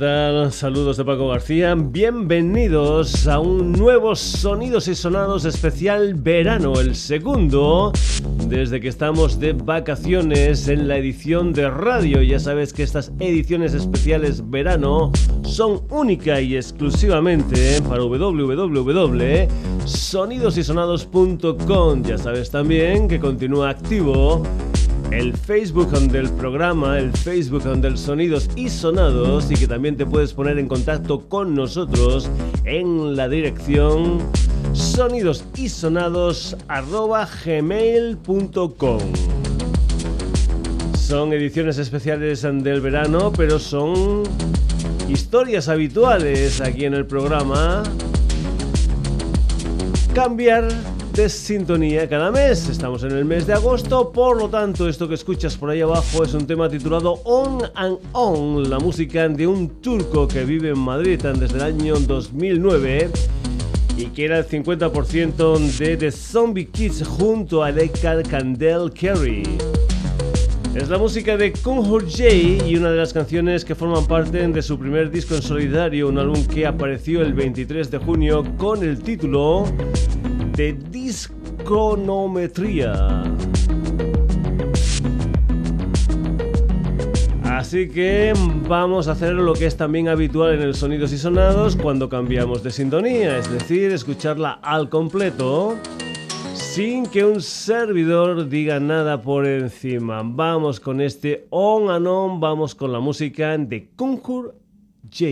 Saludos de Paco García. Bienvenidos a un nuevo Sonidos y Sonados especial verano, el segundo desde que estamos de vacaciones en la edición de radio. Ya sabes que estas ediciones especiales verano son única y exclusivamente para www.sonidosysonados.com. Ya sabes también que continúa activo el Facebook del programa, el Facebook del Sonidos y Sonados y que también te puedes poner en contacto con nosotros en la dirección sonidosisonados.gmail.com Son ediciones especiales del verano, pero son historias habituales aquí en el programa. Cambiar sintonía cada mes. Estamos en el mes de agosto, por lo tanto, esto que escuchas por ahí abajo es un tema titulado On and On, la música de un turco que vive en Madrid desde el año 2009 y que era el 50% de The Zombie Kids junto a Lekar Candel Kerry. Es la música de Kunhur J y una de las canciones que forman parte de su primer disco en solidario, un álbum que apareció el 23 de junio con el título de Disconometría. Así que vamos a hacer lo que es también habitual en el Sonidos y Sonados cuando cambiamos de sintonía, es decir, escucharla al completo sin que un servidor diga nada por encima. Vamos con este on and on, vamos con la música de Conjur J.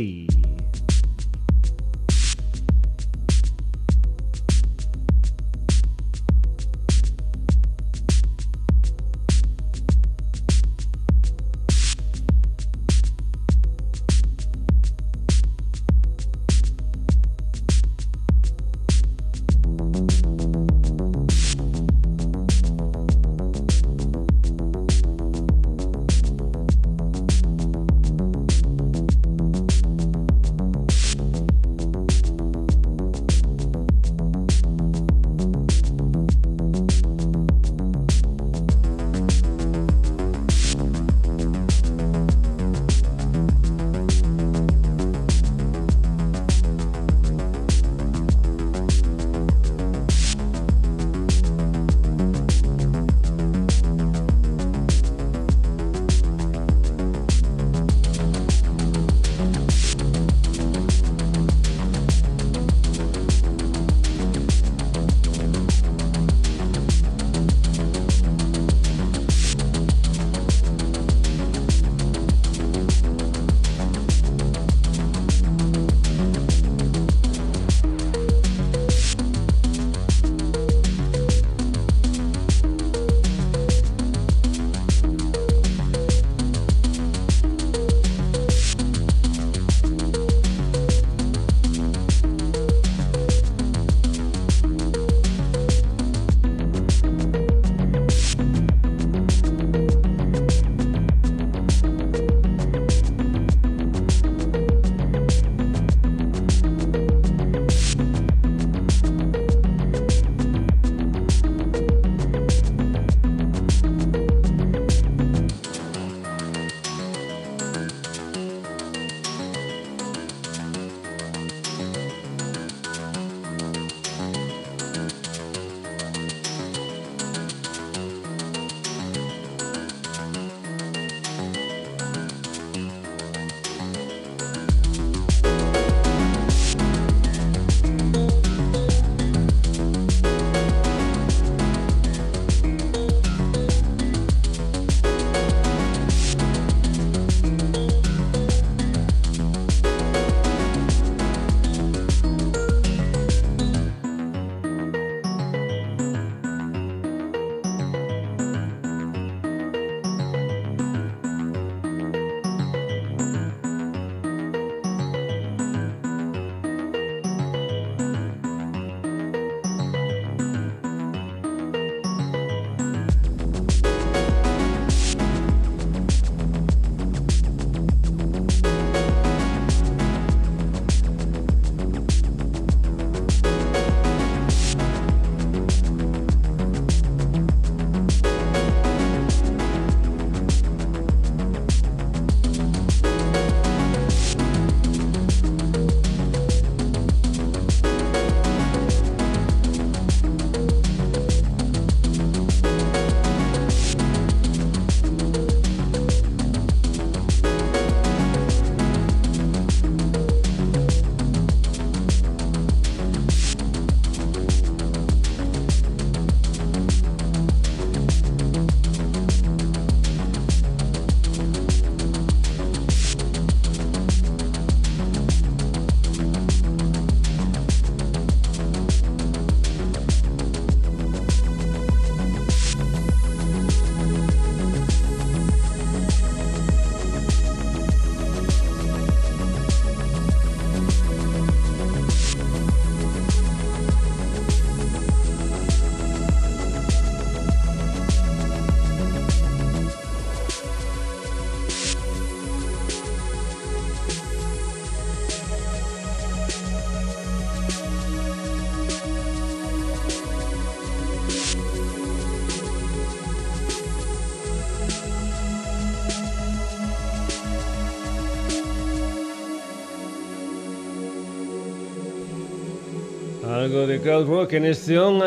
de crowd rock en este On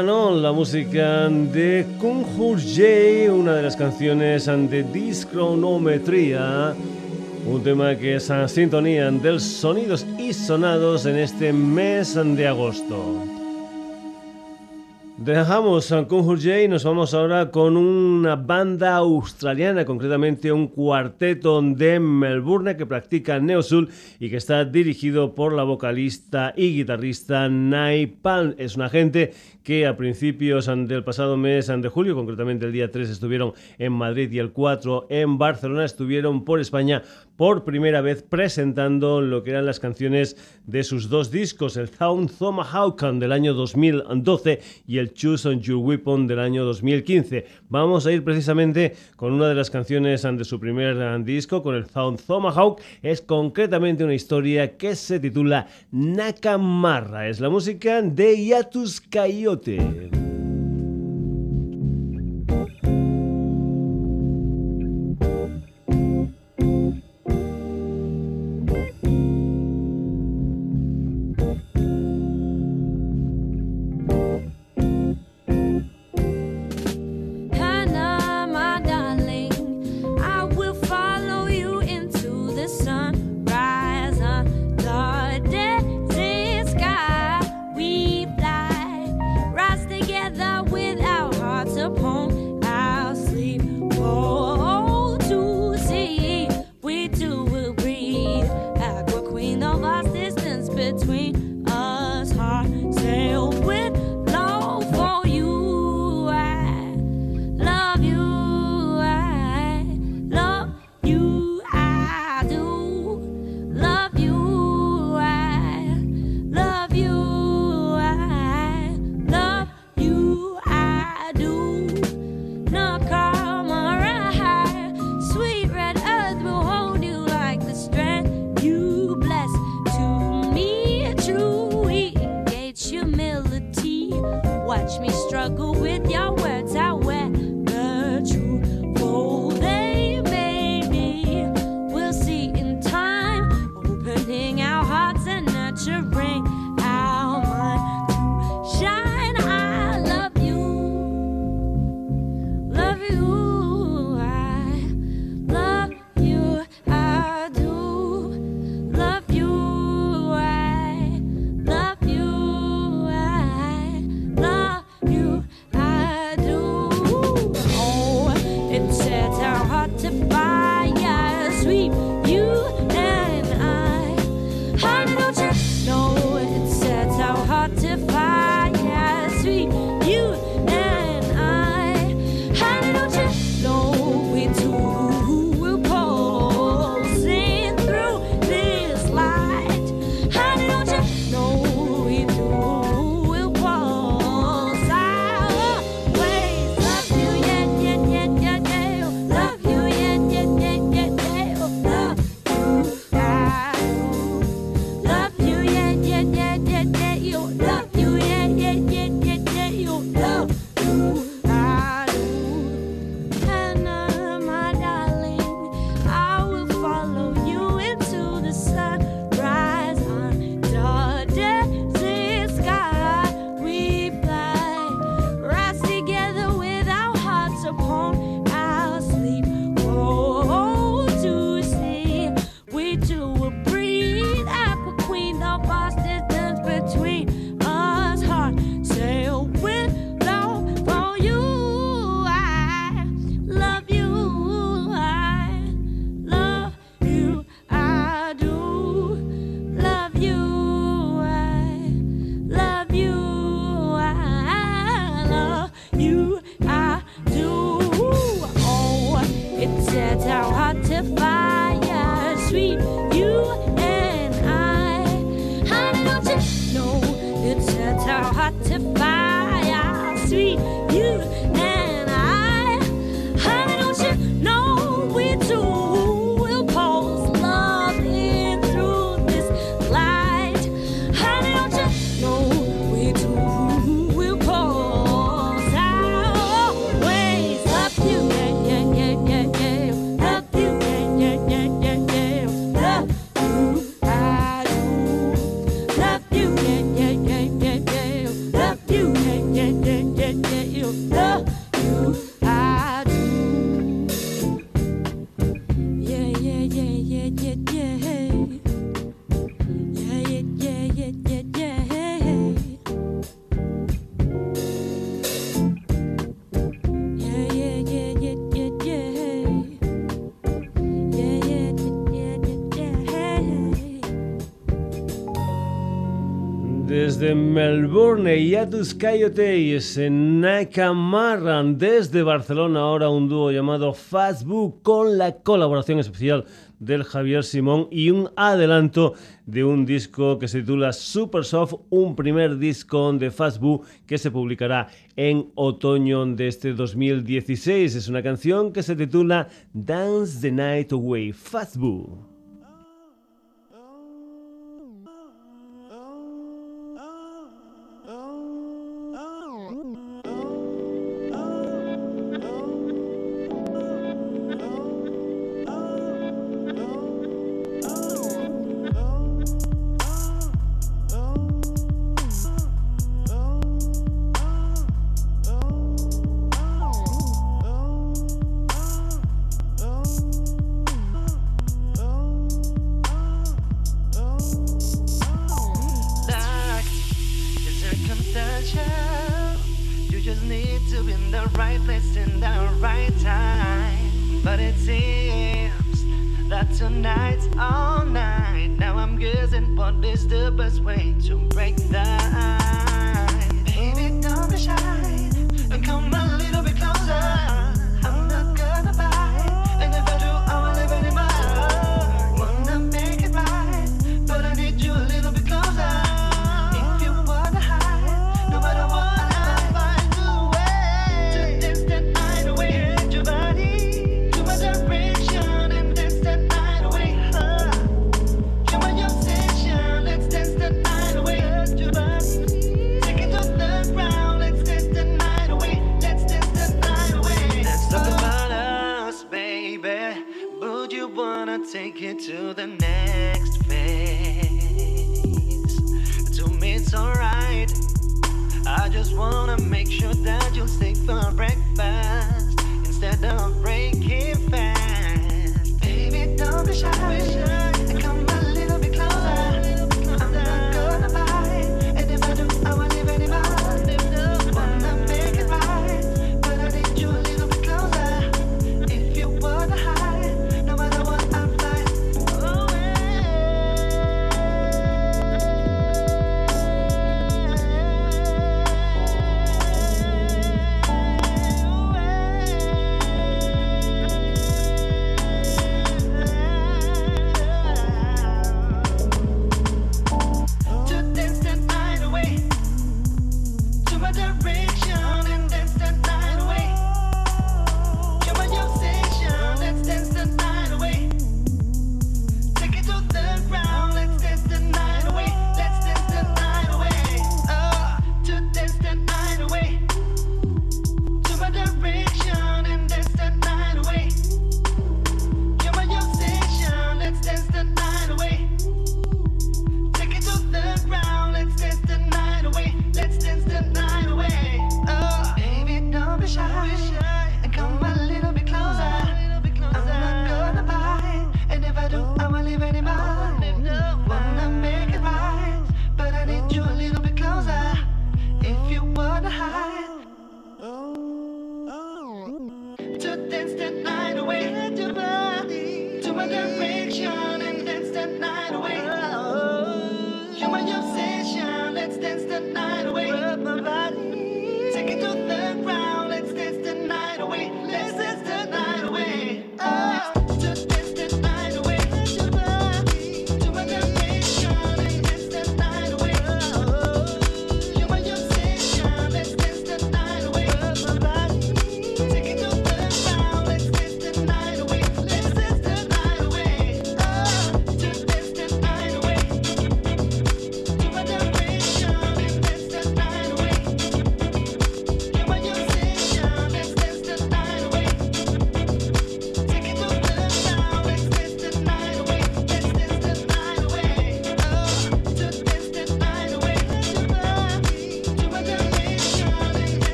la música de Kung Hu J, una de las canciones de Discronometría, un tema que es a sintonía del sonidos y sonados en este mes de agosto. Dejamos Conjure J y nos vamos ahora con una banda australiana, concretamente un cuarteto de Melbourne que practica Neo Soul y que está dirigido por la vocalista y guitarrista Nai Pan. Es una gente que a principios del pasado mes de julio, concretamente el día 3, estuvieron en Madrid y el 4 en Barcelona, estuvieron por España por primera vez presentando lo que eran las canciones de sus dos discos, el Sound Tomahawk del año 2012 y el Choose on Your Weapon del año 2015. Vamos a ir precisamente con una de las canciones de su primer disco, con el Sound Tomahawk. Es concretamente una historia que se titula Nakamarra. Es la música de Yatus Coyote. Desde Melbourne y Atus Coyotes en Nakamara desde Barcelona ahora un dúo llamado Fastbook con la colaboración especial del Javier Simón y un adelanto de un disco que se titula Super Soft, un primer disco de Fastbook que se publicará en otoño de este 2016. Es una canción que se titula Dance the Night Away, Fastbook.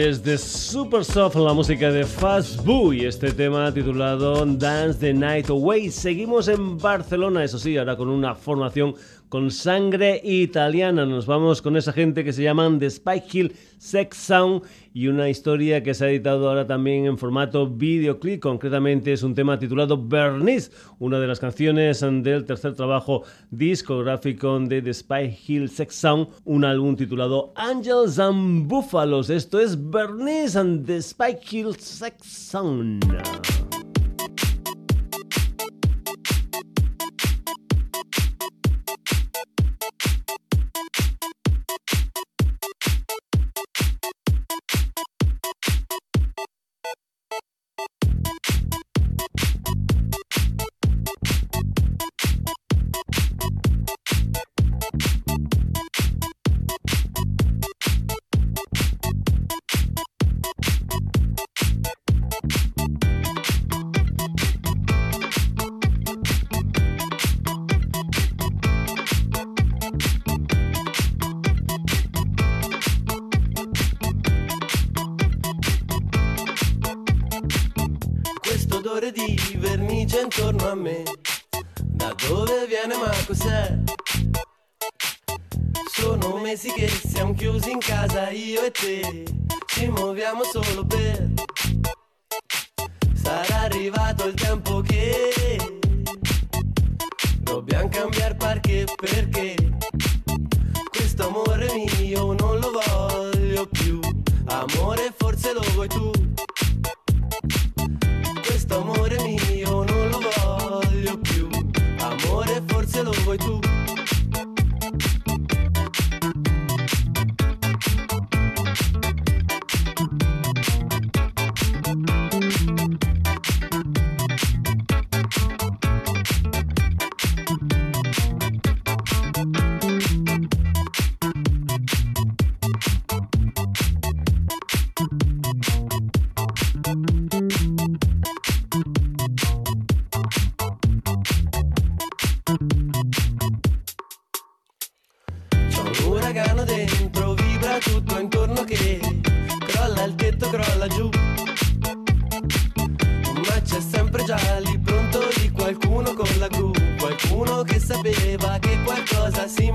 Desde Super Soft, la música de Fast Boo y este tema titulado Dance the Night Away. Seguimos en Barcelona, eso sí, ahora con una formación con sangre italiana. Nos vamos con esa gente que se llaman The Spike Hill Sex Sound y una historia que se ha editado ahora también en formato videoclip. Concretamente es un tema titulado Bernice, una de las canciones del tercer trabajo discográfico de The Spike Hill Sex Sound, un álbum titulado Angels and Buffaloes. Esto es Bernice and The Spike Hill Sex Sound.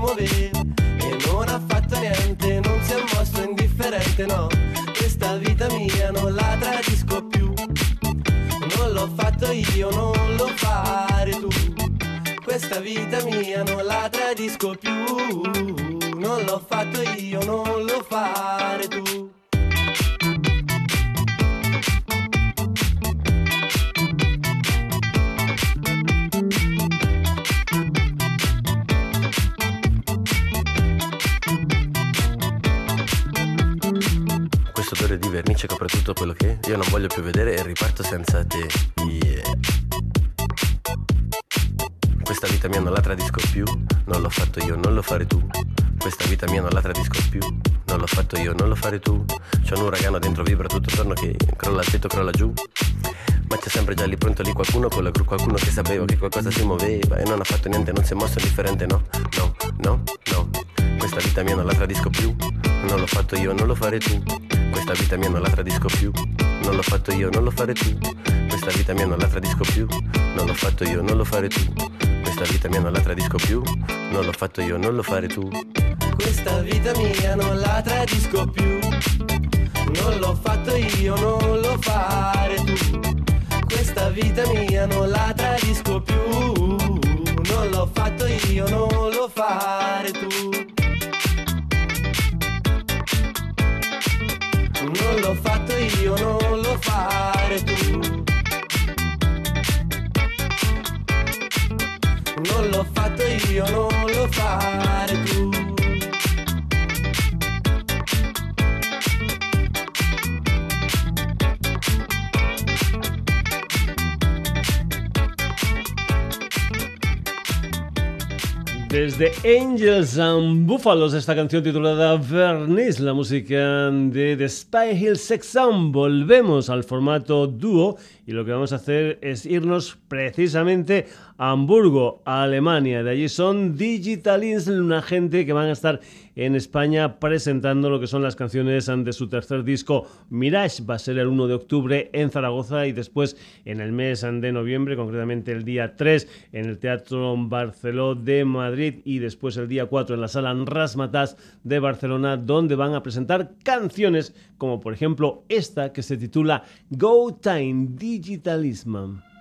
muoveva e non ha fatto niente, non si è mosso indifferente, no. Questa vita mia non la tradisco più. Non l'ho fatto io, non lo fare tu. Questa vita mia non la tradisco più. Non l'ho fatto io, non lo fare tu. tutto quello che io non voglio più vedere e riparto senza te. Yeah. Questa vita mia non la tradisco più, non l'ho fatto io, non lo fare tu. Questa vita mia non la tradisco più, non l'ho fatto io, non lo fare tu. C'è un uragano dentro, vibra tutto attorno che crolla al tetto, crolla giù. Ma c'è sempre già lì pronto lì qualcuno con la gru, qualcuno che sapeva che qualcosa si muoveva e non ha fatto niente, non si è mosso indifferente, no, no, no, no. Questa vita mia non la tradisco più, non l'ho fatto io, non lo fare tu. Questa vita mia non la tradisco più, non l'ho fatto io, non lo fare tu. Questa vita mia non la tradisco più, non l'ho fatto io, non lo fare tu. Questa vita mia non la tradisco più, non l'ho fatto io, non lo fare tu. Questa vita mia non la tradisco più, non l'ho fatto io, non lo fare tu. Questa vita mia non la tradisco più, non l'ho fatto io, non lo fare tu. Non l'ho fatto io, non lo fare tu. Non l'ho fatto io, non lo fare tu. Desde Angels and Buffaloes, esta canción titulada Vernice, la música de The Spy Hill Sex. Volvemos al formato dúo y lo que vamos a hacer es irnos precisamente a Hamburgo, Alemania. De allí son Digitalins, una gente que van a estar en España presentando lo que son las canciones de su tercer disco Mirage. Va a ser el 1 de octubre en Zaragoza y después en el mes de noviembre, concretamente el día 3 en el Teatro Barceló de Madrid y después el día 4 en la sala Rasmatas de Barcelona, donde van a presentar canciones como por ejemplo esta que se titula Go Time Digitalism.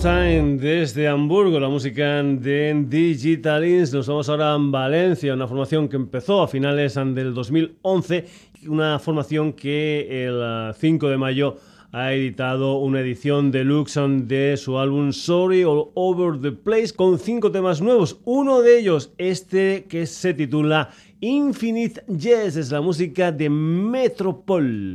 Time desde Hamburgo, la música de Digitalins. Nos vamos ahora a Valencia, una formación que empezó a finales del 2011, una formación que el 5 de mayo ha editado una edición deluxe de su álbum Sorry All Over the Place con cinco temas nuevos. Uno de ellos, este que se titula Infinite Yes, es la música de Metropol.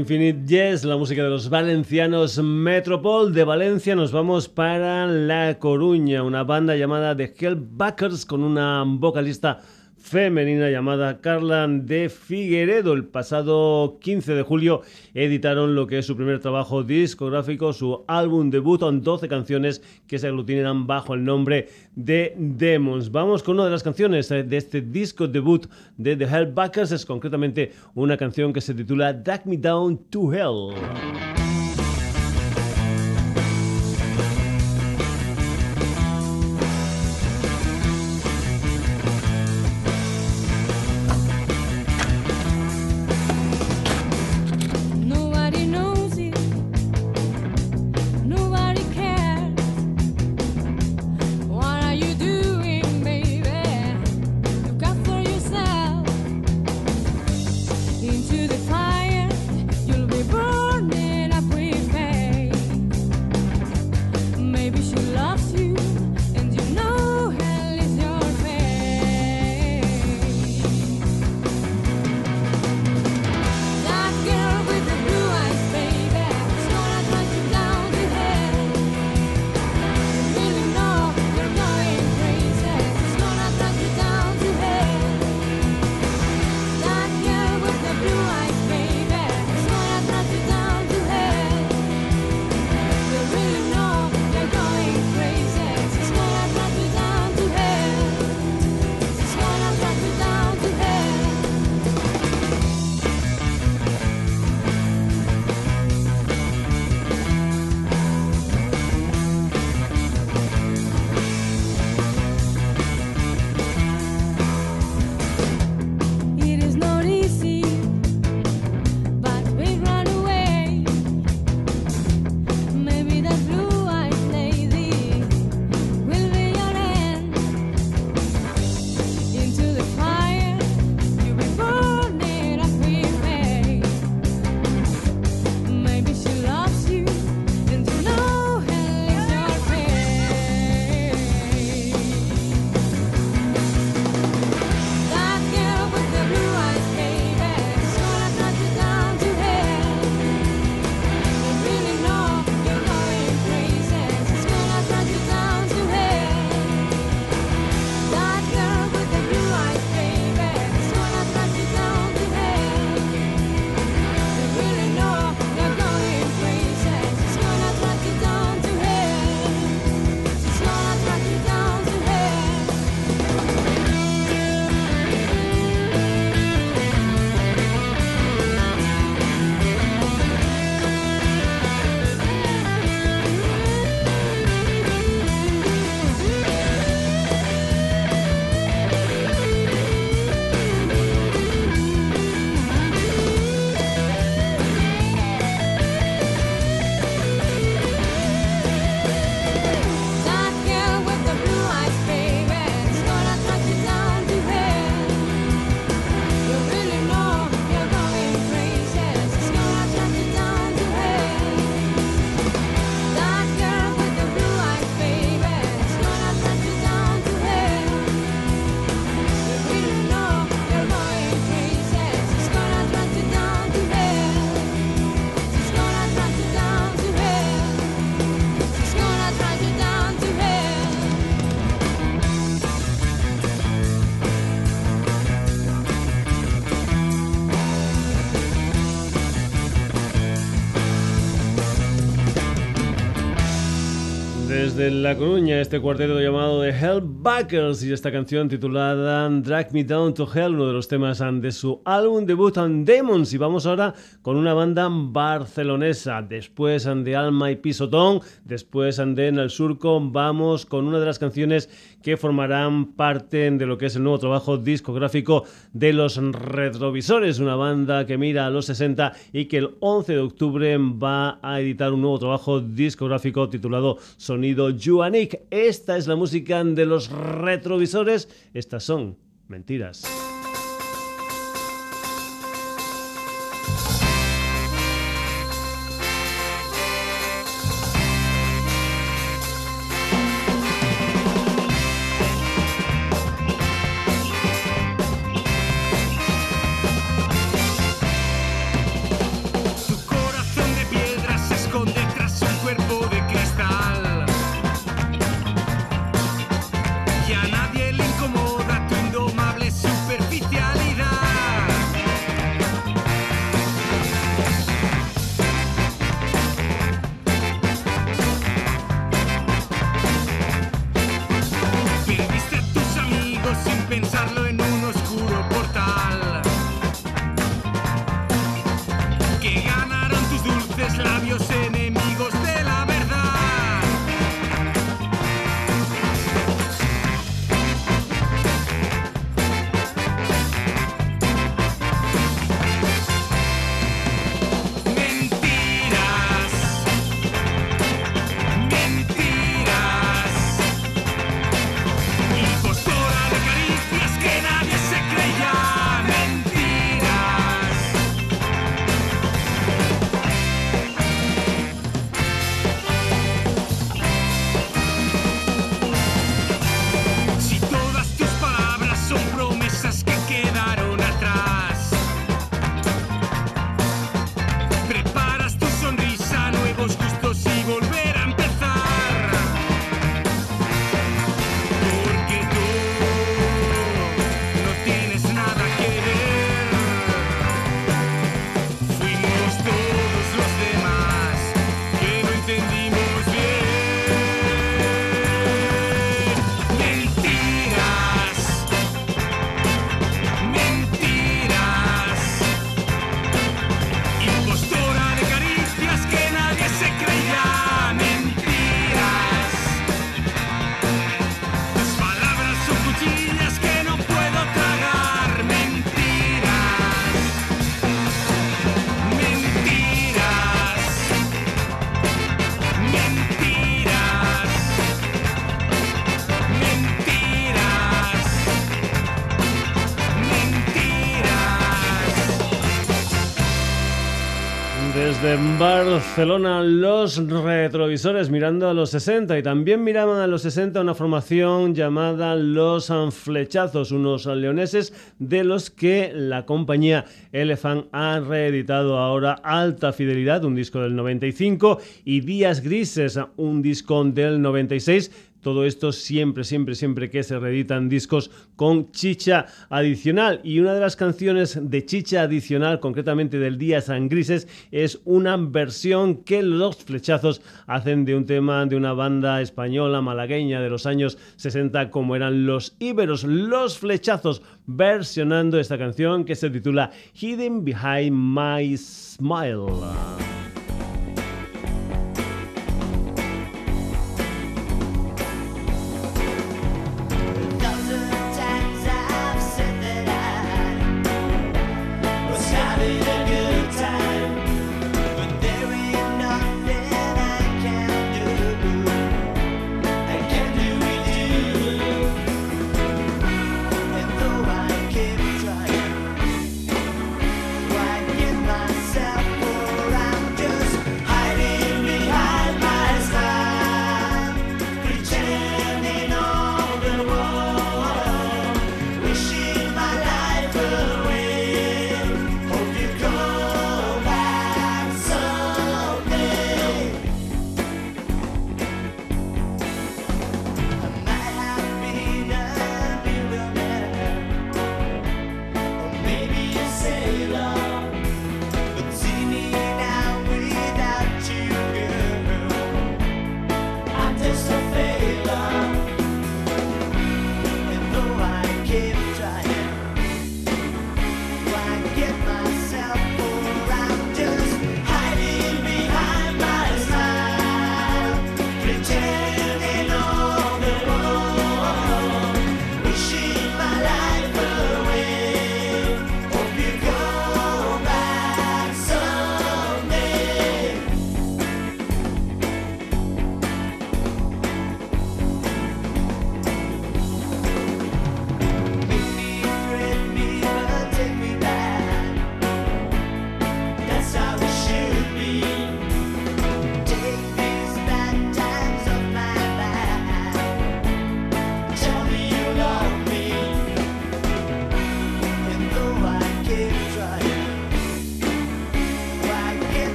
Infinite Yes, la música de los valencianos Metropol. De Valencia nos vamos para La Coruña, una banda llamada The Hellbackers con una vocalista femenina llamada Carla de Figueredo. El pasado 15 de julio editaron lo que es su primer trabajo discográfico, su álbum debut con 12 canciones que se aglutinan bajo el nombre de Demons. Vamos con una de las canciones eh, de este disco debut de The Hellbackers, es concretamente una canción que se titula Drag Me Down to Hell. Desde La Coruña, este cuarteto llamado The Hellbackers y esta canción titulada Drag Me Down to Hell, uno de los temas de su álbum debut on Demons. Y vamos ahora con una banda barcelonesa. Después de Alma y Pisotón, después de En el Surco, vamos con una de las canciones que formarán parte de lo que es el nuevo trabajo discográfico de los Retrovisores, una banda que mira a los 60 y que el 11 de octubre va a editar un nuevo trabajo discográfico titulado Sonido Juanic. Esta es la música de los Retrovisores. Estas son mentiras. Barcelona los retrovisores mirando a los 60 y también miraban a los 60 una formación llamada Los Flechazos, unos leoneses de los que la compañía Elephant ha reeditado ahora Alta Fidelidad, un disco del 95 y Días Grises, un disco del 96 todo esto siempre, siempre, siempre que se reeditan discos con chicha adicional. Y una de las canciones de chicha adicional, concretamente del Día San Grises, es una versión que los flechazos hacen de un tema de una banda española malagueña de los años 60 como eran los íberos. Los flechazos versionando esta canción que se titula Hidden Behind My Smile.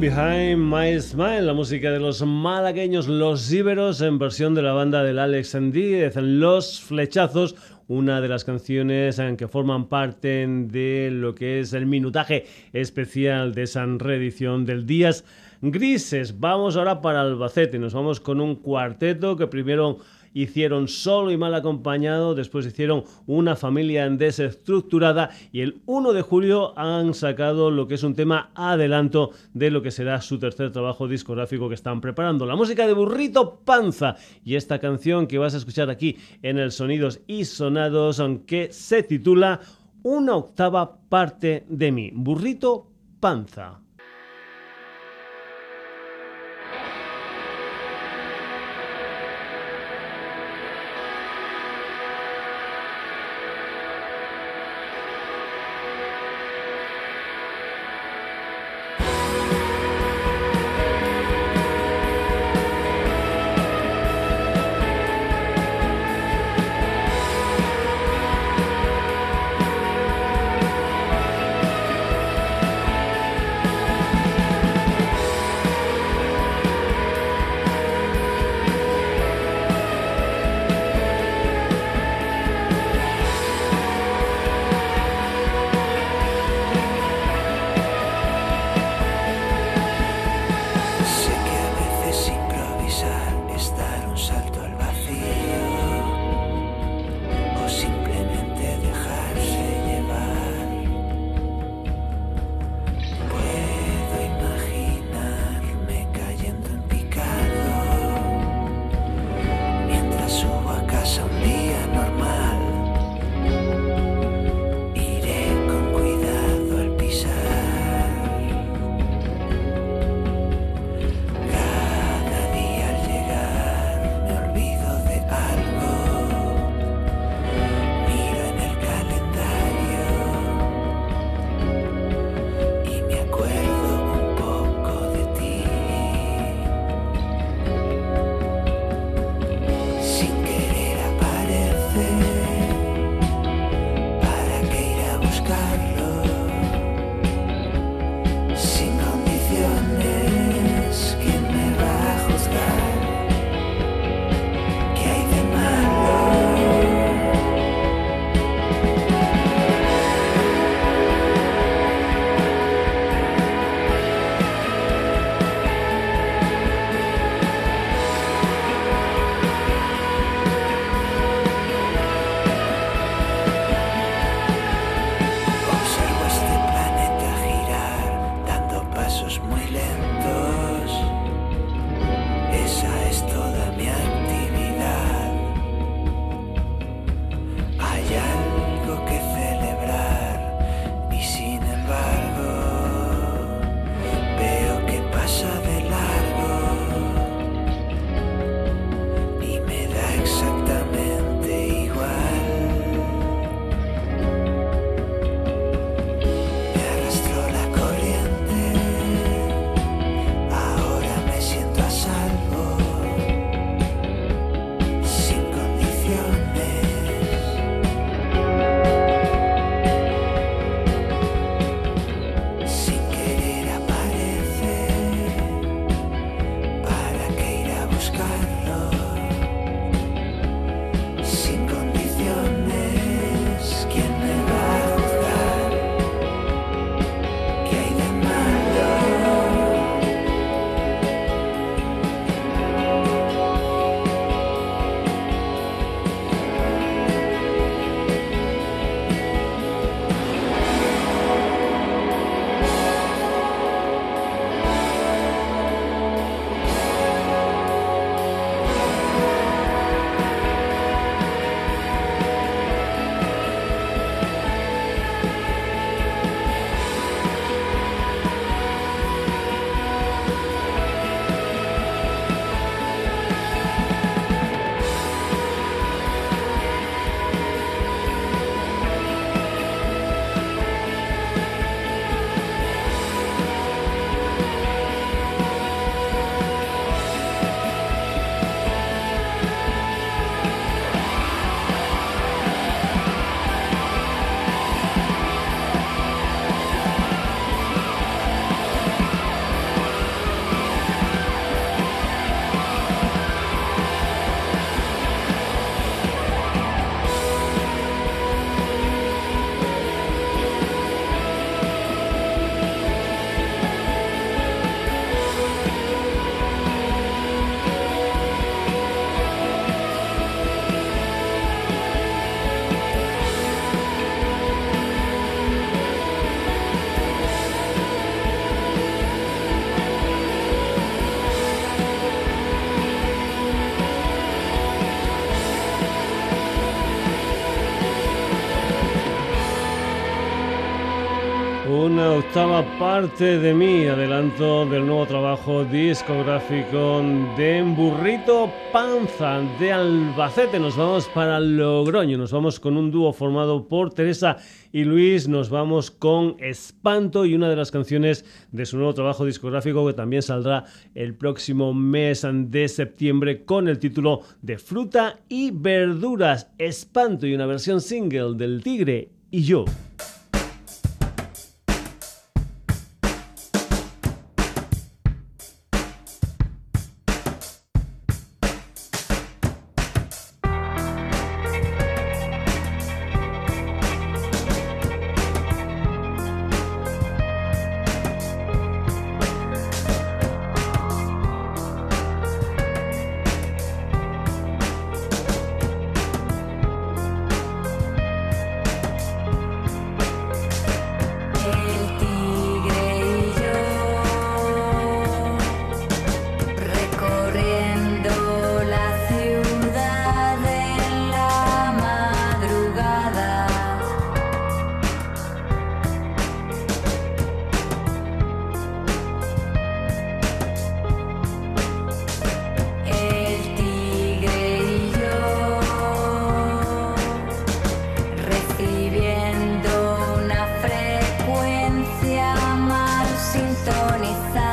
Behind My Smile, la música de los malagueños Los Íberos en versión de la banda del Alex Díez, Los Flechazos, una de las canciones que forman parte de lo que es el minutaje especial de esa reedición del Días Grises. Vamos ahora para Albacete, nos vamos con un cuarteto que primero hicieron solo y mal acompañado, después hicieron una familia desestructurada y el 1 de julio han sacado lo que es un tema adelanto de lo que será su tercer trabajo discográfico que están preparando. La música de Burrito Panza y esta canción que vas a escuchar aquí en el Sonidos y Sonados, aunque se titula Una octava parte de mí. Burrito Panza. Octava parte de mí, adelanto del nuevo trabajo discográfico de Burrito Panza de Albacete. Nos vamos para Logroño, nos vamos con un dúo formado por Teresa y Luis, nos vamos con Espanto y una de las canciones de su nuevo trabajo discográfico que también saldrá el próximo mes de septiembre con el título de Fruta y Verduras, Espanto y una versión single del Tigre y yo. de amar sintonizar.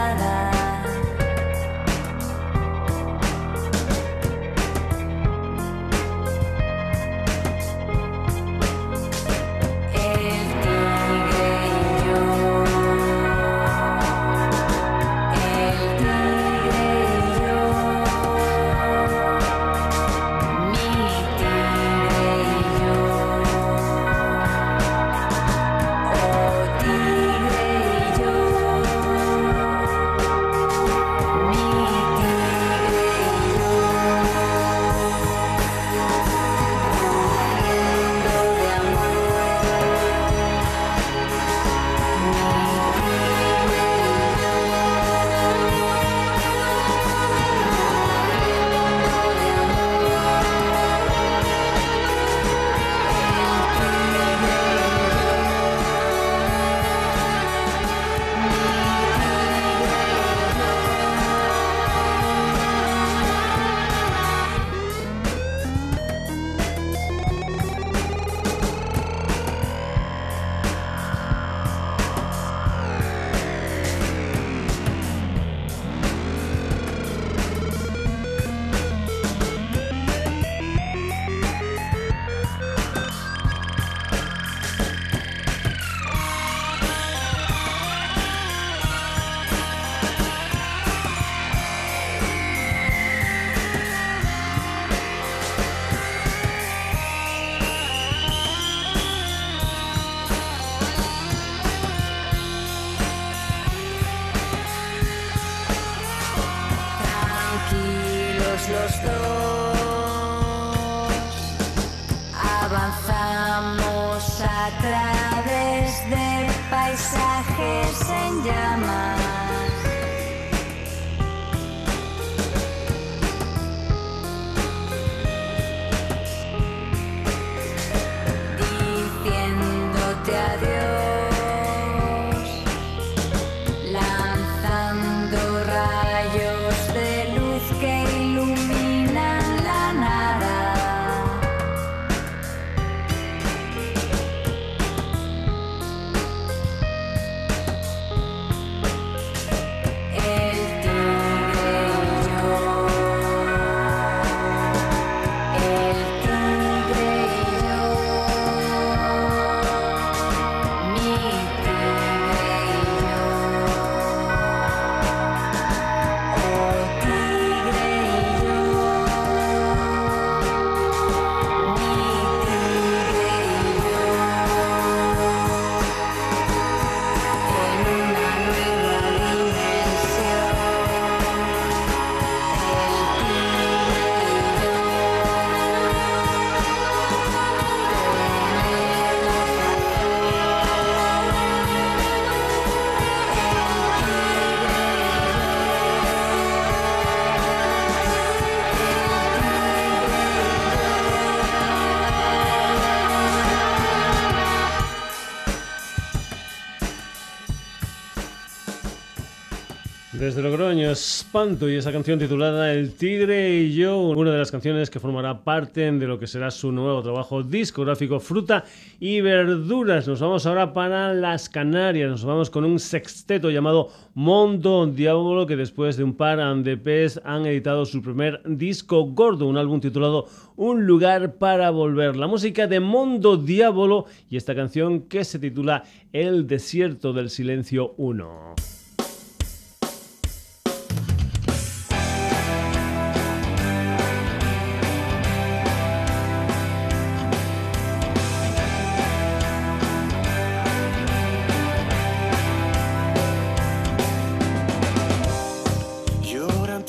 Y esa canción titulada El Tigre y yo, una de las canciones que formará parte de lo que será su nuevo trabajo discográfico Fruta y Verduras. Nos vamos ahora para las Canarias, nos vamos con un sexteto llamado Mondo Diablo que después de un par de pes han editado su primer disco gordo, un álbum titulado Un lugar para volver. La música de Mondo Diablo y esta canción que se titula El desierto del silencio 1.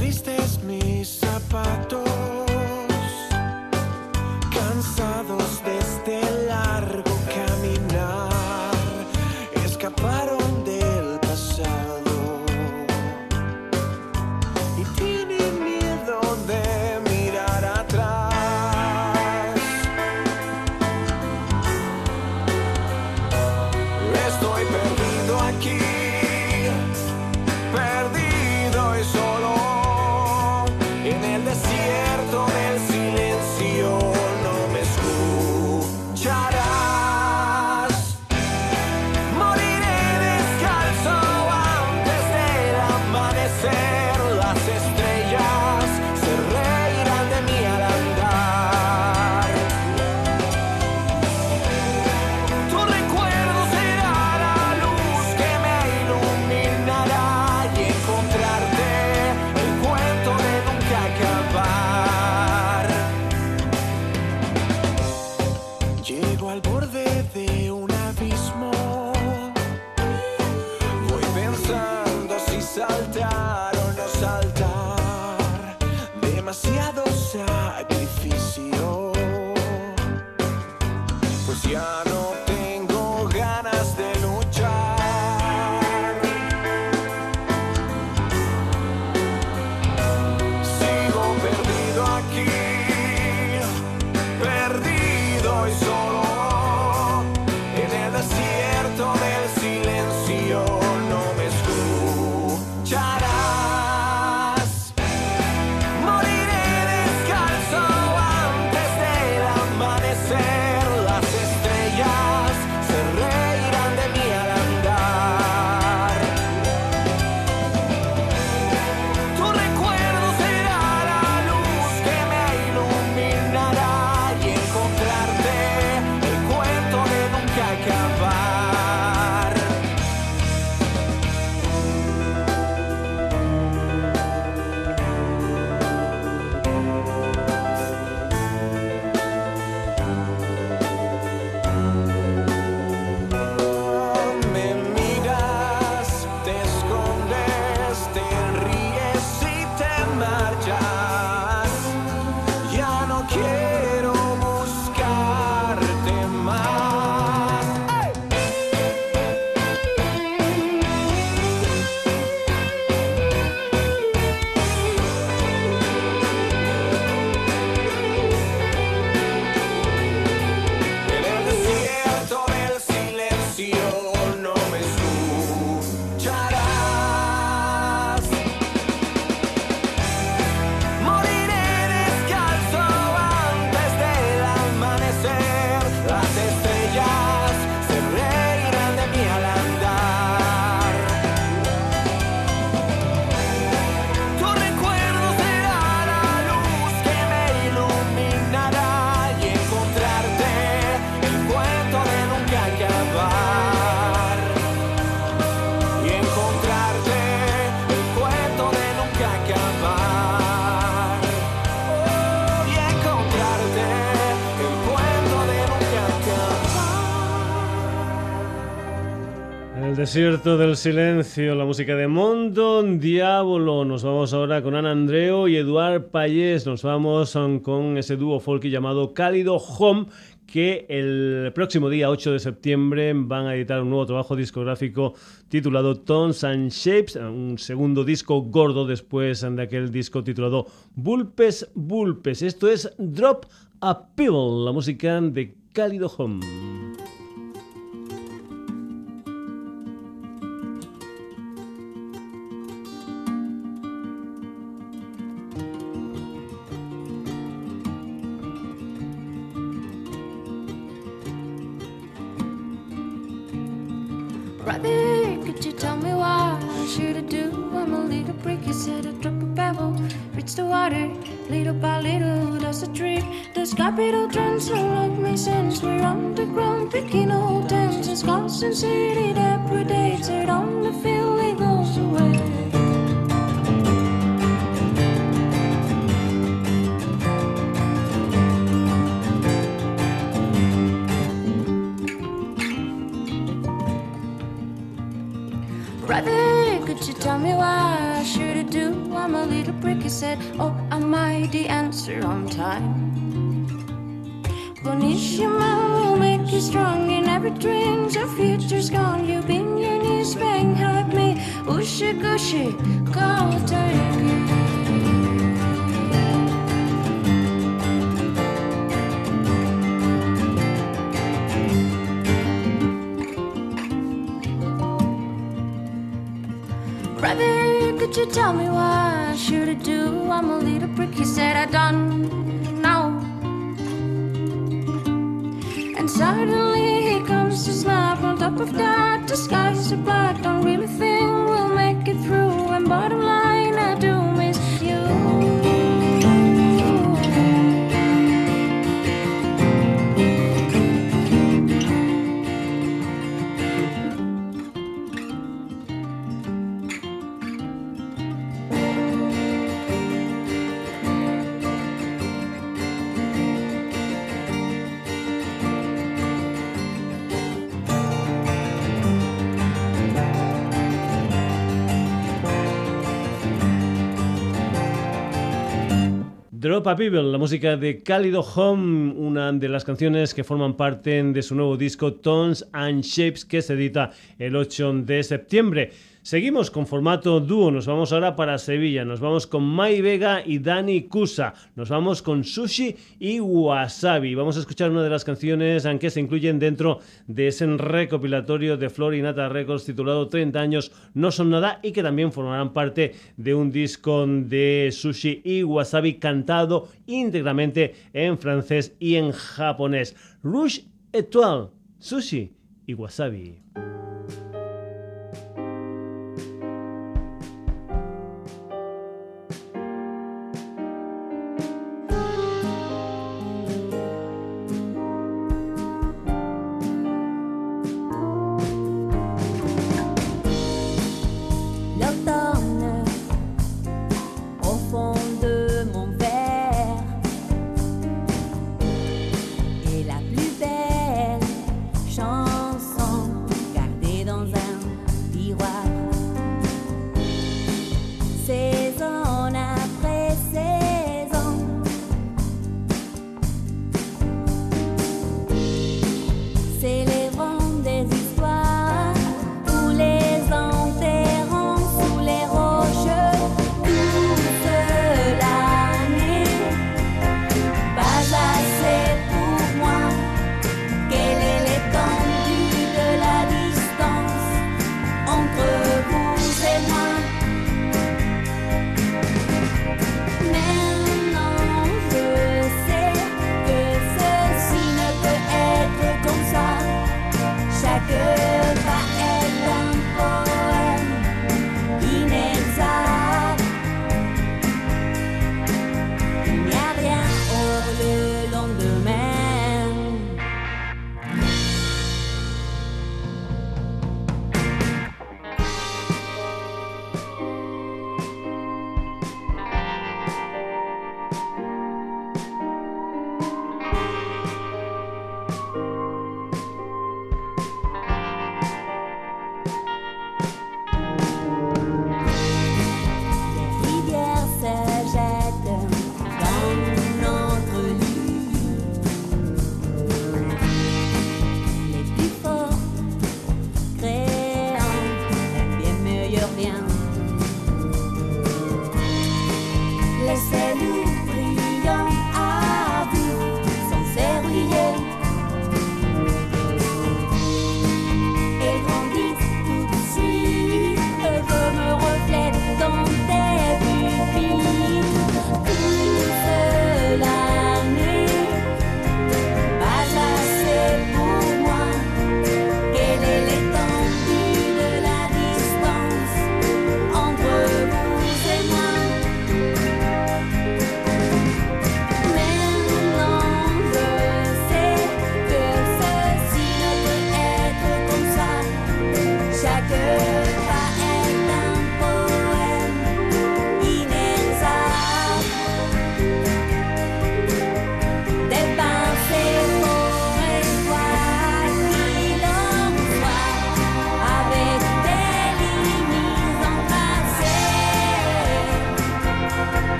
triste es mi zapato. Desierto del silencio, la música de Mondon Diablo. Nos vamos ahora con Ana Andreo y Eduard Payés. Nos vamos um, con ese dúo folk llamado Cálido Home que el próximo día 8 de septiembre van a editar un nuevo trabajo discográfico titulado Tones and Shapes, un segundo disco gordo después de aquel disco titulado Bulpes Bulpes. Esto es Drop a Pebble, la música de Cálido Home. Brother, could you tell me why I should I do? I'm a little brick, you said a drop of pebble reach the water. Little by little, does it drip? Does capital don't make sense? We're underground, picking old scars and city that predates it on the field, answer on time. Bonissima will make you strong in every dreams. your future's gone. You've been your knees bang, hug me. Gushy, call turkey. Drop a People, la música de Cálido Home, una de las canciones que forman parte de su nuevo disco Tones and Shapes que se edita el 8 de septiembre. Seguimos con formato dúo, nos vamos ahora para Sevilla, nos vamos con Mai Vega y Dani Kusa, nos vamos con Sushi y Wasabi. Vamos a escuchar una de las canciones que se incluyen dentro de ese recopilatorio de Flor y Nata Records titulado 30 años no son nada y que también formarán parte de un disco de Sushi y Wasabi cantado íntegramente en francés y en japonés. Rouge Etoile, Sushi y Wasabi.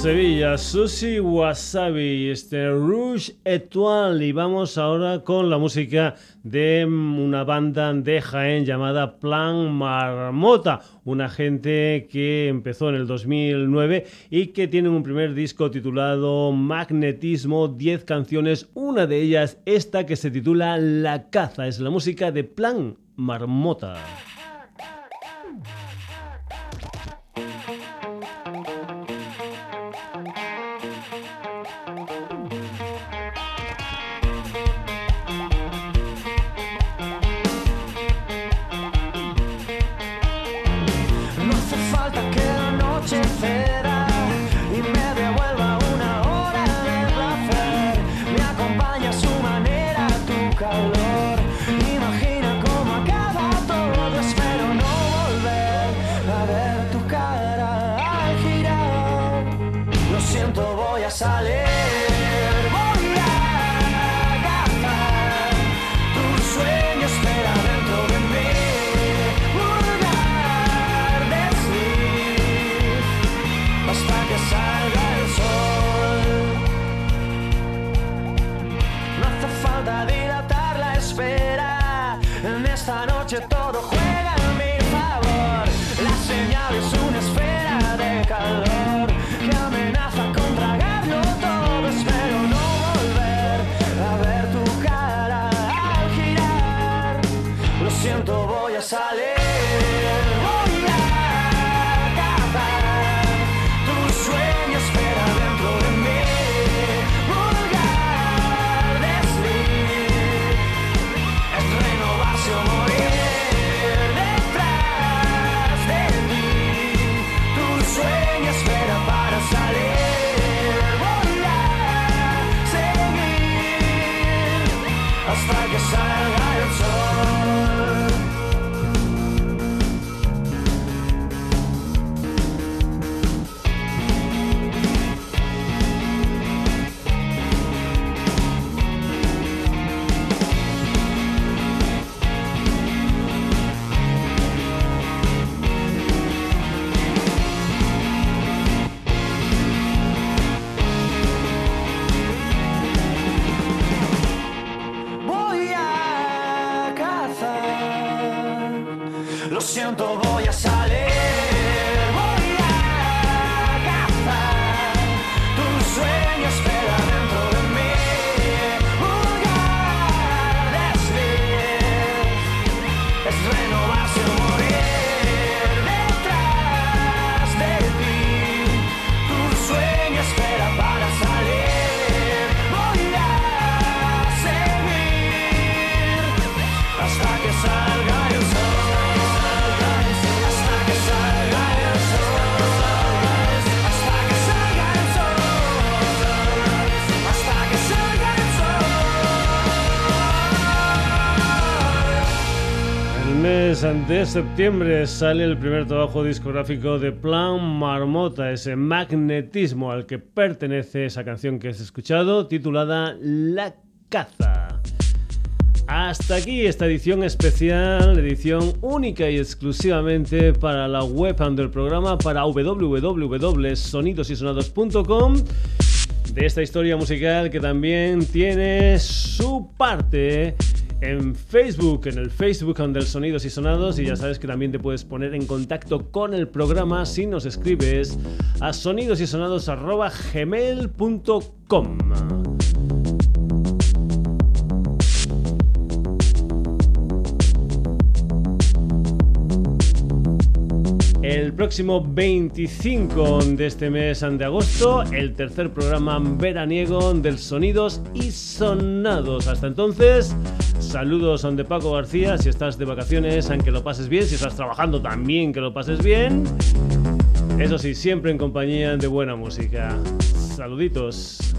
Sevilla, Susi Wasabi, este Rouge Etoile. Y vamos ahora con la música de una banda de Jaén llamada Plan Marmota, una gente que empezó en el 2009 y que tiene un primer disco titulado Magnetismo, 10 canciones, una de ellas esta que se titula La caza, es la música de Plan Marmota. todo. De septiembre sale el primer trabajo discográfico de Plan Marmota, ese magnetismo al que pertenece esa canción que has escuchado, titulada La Caza. Hasta aquí esta edición especial, edición única y exclusivamente para la web del programa, para www.sonidosysonados.com de esta historia musical que también tiene su parte en Facebook, en el Facebook del Sonidos y Sonados. Y ya sabes que también te puedes poner en contacto con el programa si nos escribes a sonidosysonados.gmail.com. El próximo 25 de este mes de agosto, el tercer programa veraniego del Sonidos y Sonados. Hasta entonces, Saludos de Paco García. Si estás de vacaciones, aunque lo pases bien. Si estás trabajando también, que lo pases bien. Eso sí, siempre en compañía de buena música. Saluditos.